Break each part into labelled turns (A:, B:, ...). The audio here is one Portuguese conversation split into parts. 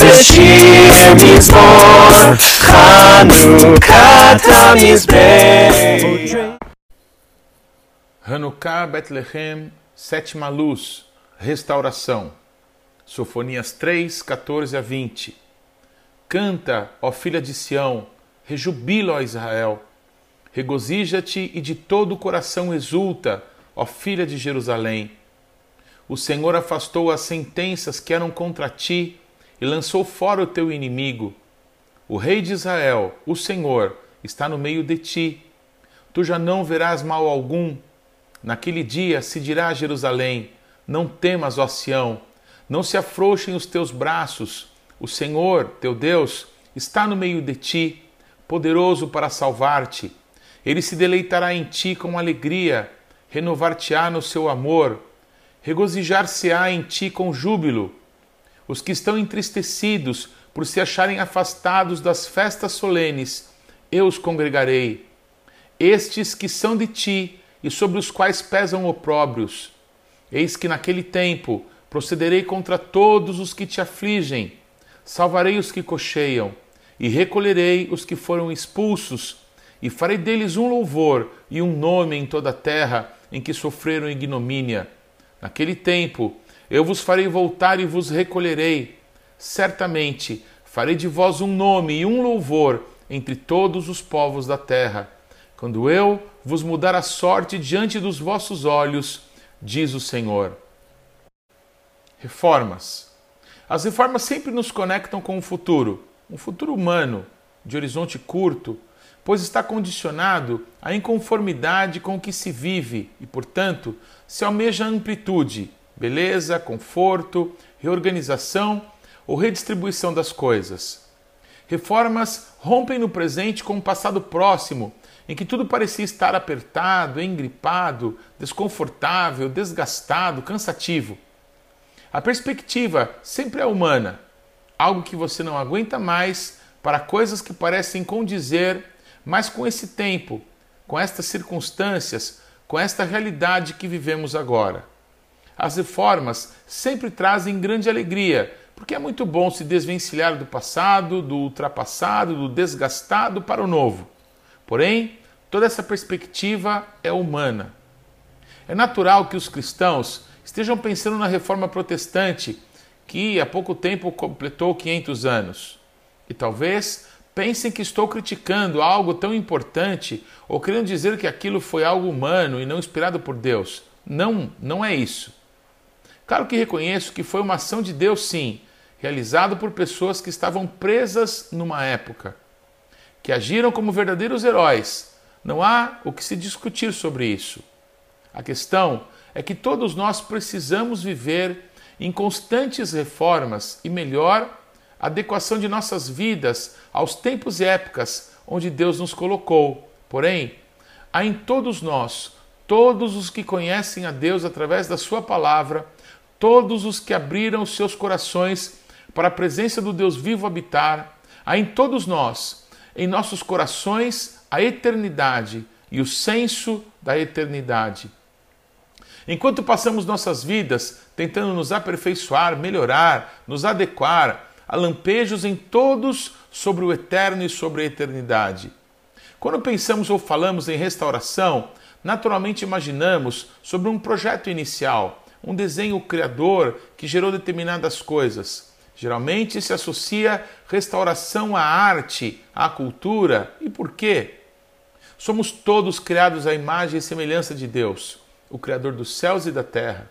A: בשיר מזמור, חנוכה תמזבח.
B: Hanukkah, Bethlehem, sétima luz, restauração. Sofonias 3, 14 a 20. Canta, ó filha de Sião, rejubila, ó Israel. Regozija-te e de todo o coração exulta, ó filha de Jerusalém. O Senhor afastou as sentenças que eram contra ti e lançou fora o teu inimigo. O Rei de Israel, o Senhor, está no meio de ti. Tu já não verás mal algum. Naquele dia se dirá a Jerusalém: Não temas, ó Sião, não se afrouxem os teus braços. O Senhor, teu Deus, está no meio de ti, poderoso para salvar-te. Ele se deleitará em ti com alegria, renovar-te-á no seu amor, regozijar-se-á em ti com júbilo. Os que estão entristecidos por se acharem afastados das festas solenes, eu os congregarei. Estes que são de ti e sobre os quais pesam opróbrios. Eis que naquele tempo procederei contra todos os que te afligem, salvarei os que cocheiam, e recolherei os que foram expulsos, e farei deles um louvor e um nome em toda a terra em que sofreram ignomínia. Naquele tempo eu vos farei voltar e vos recolherei. Certamente farei de vós um nome e um louvor entre todos os povos da terra, quando eu vos mudar a sorte diante dos vossos olhos, diz o Senhor. Reformas. As reformas sempre nos conectam com o futuro, um futuro humano, de horizonte curto, pois está condicionado à inconformidade com o que se vive e, portanto, se almeja amplitude, beleza, conforto, reorganização ou redistribuição das coisas. Reformas rompem no presente com o passado próximo, em que tudo parecia estar apertado, engripado, desconfortável, desgastado, cansativo. A perspectiva sempre é humana, algo que você não aguenta mais para coisas que parecem condizer mais com esse tempo, com estas circunstâncias, com esta realidade que vivemos agora. As reformas sempre trazem grande alegria, porque é muito bom se desvencilhar do passado, do ultrapassado, do desgastado para o novo. Porém, toda essa perspectiva é humana. É natural que os cristãos estejam pensando na reforma protestante, que há pouco tempo completou 500 anos. E talvez pensem que estou criticando algo tão importante ou querendo dizer que aquilo foi algo humano e não inspirado por Deus. Não, não é isso. Claro que reconheço que foi uma ação de Deus, sim, realizado por pessoas que estavam presas numa época, que agiram como verdadeiros heróis não há o que se discutir sobre isso. A questão é que todos nós precisamos viver em constantes reformas e melhor adequação de nossas vidas aos tempos e épocas onde Deus nos colocou. Porém, há em todos nós, todos os que conhecem a Deus através da Sua palavra, todos os que abriram seus corações para a presença do Deus vivo habitar, há em todos nós, em nossos corações, a eternidade e o senso da eternidade. Enquanto passamos nossas vidas tentando nos aperfeiçoar, melhorar, nos adequar a lampejos em todos sobre o eterno e sobre a eternidade. Quando pensamos ou falamos em restauração, naturalmente imaginamos sobre um projeto inicial, um desenho criador que gerou determinadas coisas. Geralmente se associa restauração à arte, à cultura. E por quê? Somos todos criados à imagem e semelhança de Deus, o Criador dos céus e da terra.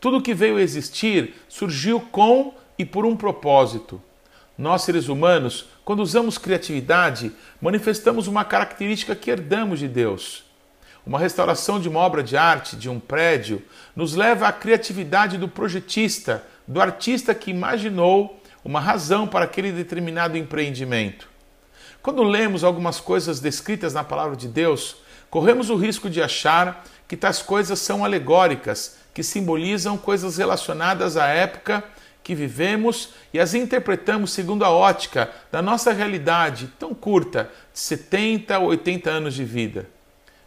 B: Tudo que veio existir surgiu com e por um propósito. Nós, seres humanos, quando usamos criatividade, manifestamos uma característica que herdamos de Deus. Uma restauração de uma obra de arte, de um prédio, nos leva à criatividade do projetista, do artista que imaginou uma razão para aquele determinado empreendimento. Quando lemos algumas coisas descritas na palavra de Deus, corremos o risco de achar que tais coisas são alegóricas, que simbolizam coisas relacionadas à época que vivemos e as interpretamos segundo a ótica da nossa realidade tão curta, de 70 ou 80 anos de vida.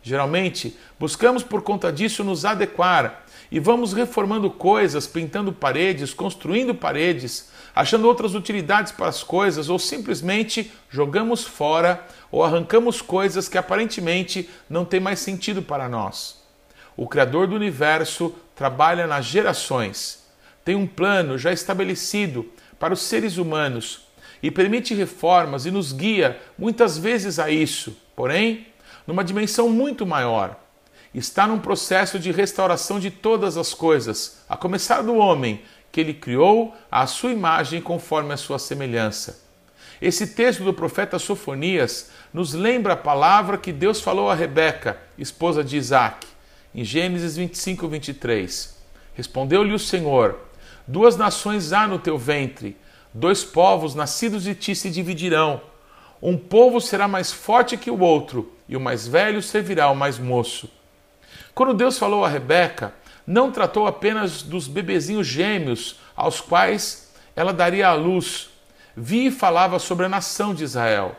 B: Geralmente, buscamos por conta disso nos adequar e vamos reformando coisas, pintando paredes, construindo paredes, achando outras utilidades para as coisas ou simplesmente jogamos fora ou arrancamos coisas que aparentemente não têm mais sentido para nós. O Criador do universo trabalha nas gerações, tem um plano já estabelecido para os seres humanos e permite reformas e nos guia muitas vezes a isso, porém, numa dimensão muito maior. Está num processo de restauração de todas as coisas, a começar do homem, que ele criou à sua imagem conforme a sua semelhança. Esse texto do profeta Sofonias nos lembra a palavra que Deus falou a Rebeca, esposa de Isaac, em Gênesis 25, 23. Respondeu-lhe o Senhor: Duas nações há no teu ventre, dois povos nascidos de ti se dividirão. Um povo será mais forte que o outro, e o mais velho servirá ao mais moço. Quando Deus falou a Rebeca, não tratou apenas dos bebezinhos gêmeos aos quais ela daria à luz. Vi e falava sobre a nação de Israel.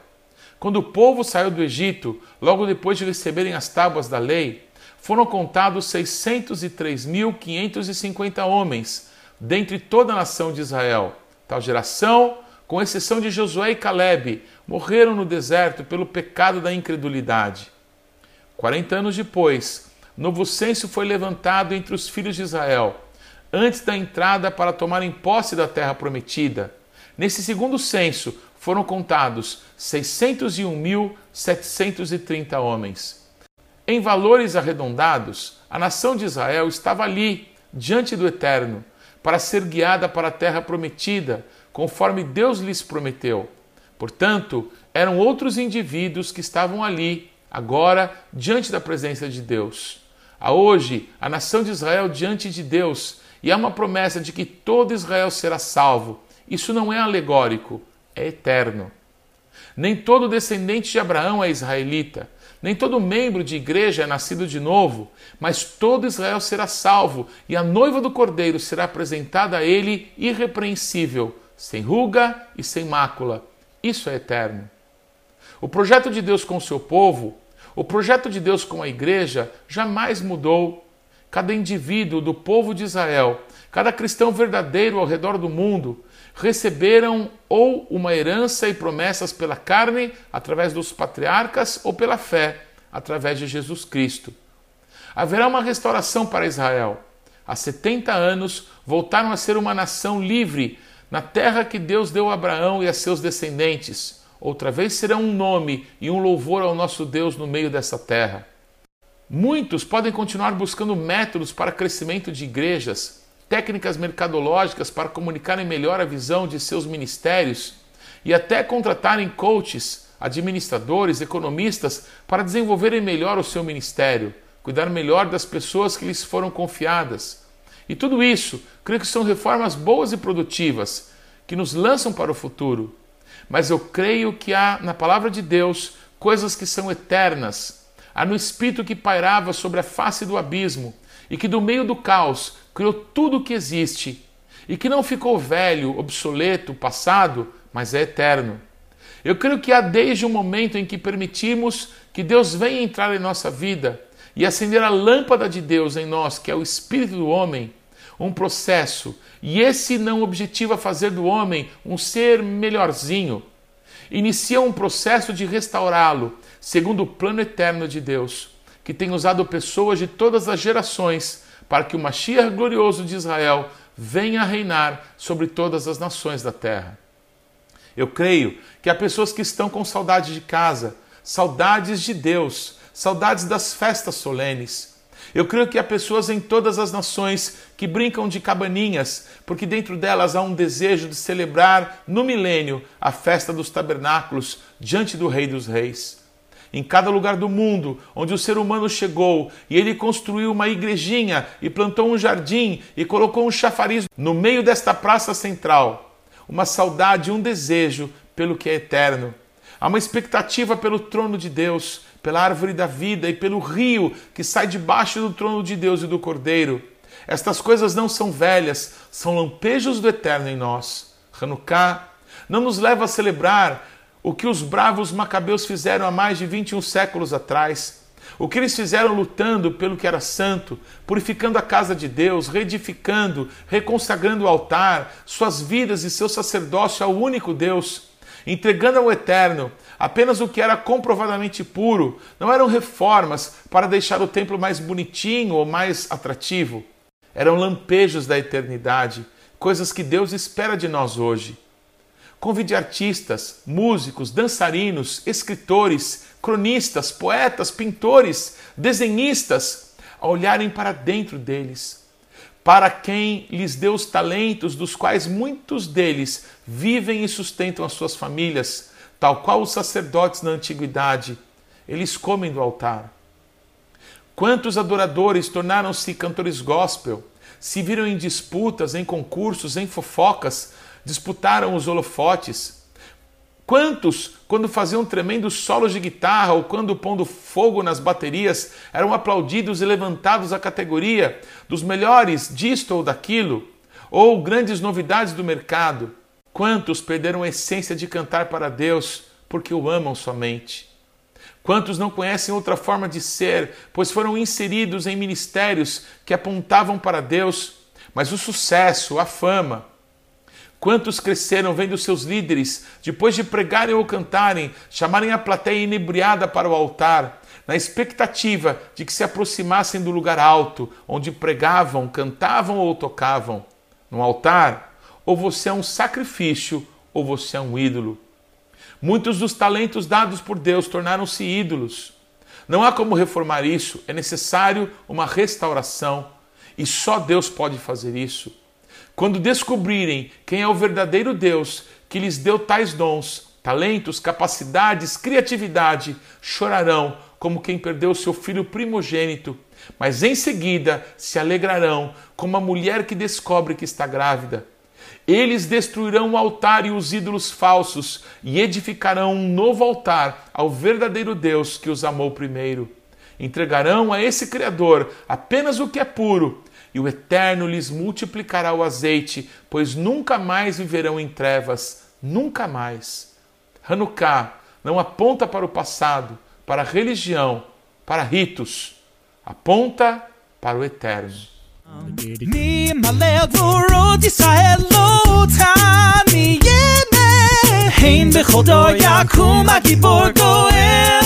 B: Quando o povo saiu do Egito, logo depois de receberem as tábuas da lei, foram contados 603.550 homens, dentre toda a nação de Israel. Tal geração, com exceção de Josué e Caleb, morreram no deserto pelo pecado da incredulidade. Quarenta anos depois, novo censo foi levantado entre os filhos de Israel, antes da entrada para tomarem posse da terra prometida. Nesse segundo censo foram contados 601.730 homens. Em valores arredondados, a nação de Israel estava ali, diante do Eterno, para ser guiada para a terra prometida, conforme Deus lhes prometeu. Portanto, eram outros indivíduos que estavam ali, agora, diante da presença de Deus. Há hoje a nação de Israel diante de Deus e há uma promessa de que todo Israel será salvo. Isso não é alegórico, é eterno. Nem todo descendente de Abraão é israelita, nem todo membro de igreja é nascido de novo, mas todo Israel será salvo e a noiva do cordeiro será apresentada a ele irrepreensível, sem ruga e sem mácula. Isso é eterno. O projeto de Deus com o seu povo o projeto de Deus com a igreja jamais mudou. Cada indivíduo do povo de Israel, cada cristão verdadeiro ao redor do mundo, receberam ou uma herança e promessas pela carne, através dos patriarcas, ou pela fé, através de Jesus Cristo. Haverá uma restauração para Israel. Há 70 anos voltaram a ser uma nação livre na terra que Deus deu a Abraão e a seus descendentes outra vez será um nome e um louvor ao nosso Deus no meio dessa terra. Muitos podem continuar buscando métodos para crescimento de igrejas, técnicas mercadológicas para comunicarem melhor a visão de seus ministérios e até contratarem coaches, administradores, economistas para desenvolverem melhor o seu ministério, cuidar melhor das pessoas que lhes foram confiadas. E tudo isso, creio que são reformas boas e produtivas que nos lançam para o futuro mas eu creio que há na palavra de Deus coisas que são eternas. Há no Espírito que pairava sobre a face do abismo e que do meio do caos criou tudo o que existe e que não ficou velho, obsoleto, passado, mas é eterno. Eu creio que há desde o momento em que permitimos que Deus venha entrar em nossa vida e acender a lâmpada de Deus em nós, que é o espírito do homem, um processo, e esse não objetiva fazer do homem um ser melhorzinho. Inicia um processo de restaurá-lo, segundo o plano eterno de Deus, que tem usado pessoas de todas as gerações para que o Mashiach glorioso de Israel venha a reinar sobre todas as nações da terra. Eu creio que há pessoas que estão com saudade de casa, saudades de Deus, saudades das festas solenes, eu creio que há pessoas em todas as nações que brincam de cabaninhas, porque dentro delas há um desejo de celebrar no milênio a festa dos tabernáculos diante do Rei dos Reis. Em cada lugar do mundo onde o ser humano chegou e ele construiu uma igrejinha e plantou um jardim e colocou um chafariz no meio desta praça central, uma saudade, um desejo pelo que é eterno. Há uma expectativa pelo trono de Deus, pela árvore da vida e pelo rio que sai debaixo do trono de Deus e do Cordeiro. Estas coisas não são velhas, são lampejos do eterno em nós. Hanukkah não nos leva a celebrar o que os bravos macabeus fizeram há mais de 21 séculos atrás. O que eles fizeram lutando pelo que era santo, purificando a casa de Deus, reedificando, reconsagrando o altar, suas vidas e seu sacerdócio ao único Deus, entregando ao eterno apenas o que era comprovadamente puro, não eram reformas para deixar o templo mais bonitinho ou mais atrativo. Eram lampejos da eternidade, coisas que Deus espera de nós hoje. Convide artistas, músicos, dançarinos, escritores, cronistas, poetas, pintores, desenhistas a olharem para dentro deles, para quem lhes deu os talentos, dos quais muitos deles vivem e sustentam as suas famílias, tal qual os sacerdotes na antiguidade. Eles comem do altar. Quantos adoradores tornaram-se cantores gospel, se viram em disputas, em concursos, em fofocas, disputaram os holofotes. Quantos, quando faziam tremendos solos de guitarra ou quando pondo fogo nas baterias, eram aplaudidos e levantados à categoria dos melhores disto ou daquilo, ou grandes novidades do mercado? Quantos perderam a essência de cantar para Deus porque o amam somente? Quantos não conhecem outra forma de ser, pois foram inseridos em ministérios que apontavam para Deus, mas o sucesso, a fama, Quantos cresceram vendo seus líderes, depois de pregarem ou cantarem, chamarem a plateia inebriada para o altar, na expectativa de que se aproximassem do lugar alto, onde pregavam, cantavam ou tocavam? No altar, ou você é um sacrifício, ou você é um ídolo. Muitos dos talentos dados por Deus tornaram-se ídolos. Não há como reformar isso, é necessário uma restauração, e só Deus pode fazer isso. Quando descobrirem quem é o verdadeiro Deus que lhes deu tais dons, talentos, capacidades, criatividade, chorarão como quem perdeu seu filho primogênito, mas em seguida se alegrarão como a mulher que descobre que está grávida. Eles destruirão o altar e os ídolos falsos e edificarão um novo altar ao verdadeiro Deus que os amou primeiro. Entregarão a esse Criador apenas o que é puro e o Eterno lhes multiplicará o azeite, pois nunca mais viverão em trevas, nunca mais. Hanukkah não aponta para o passado, para a religião, para ritos, aponta para o Eterno.
A: אין בחודו יקום הגיבור גואל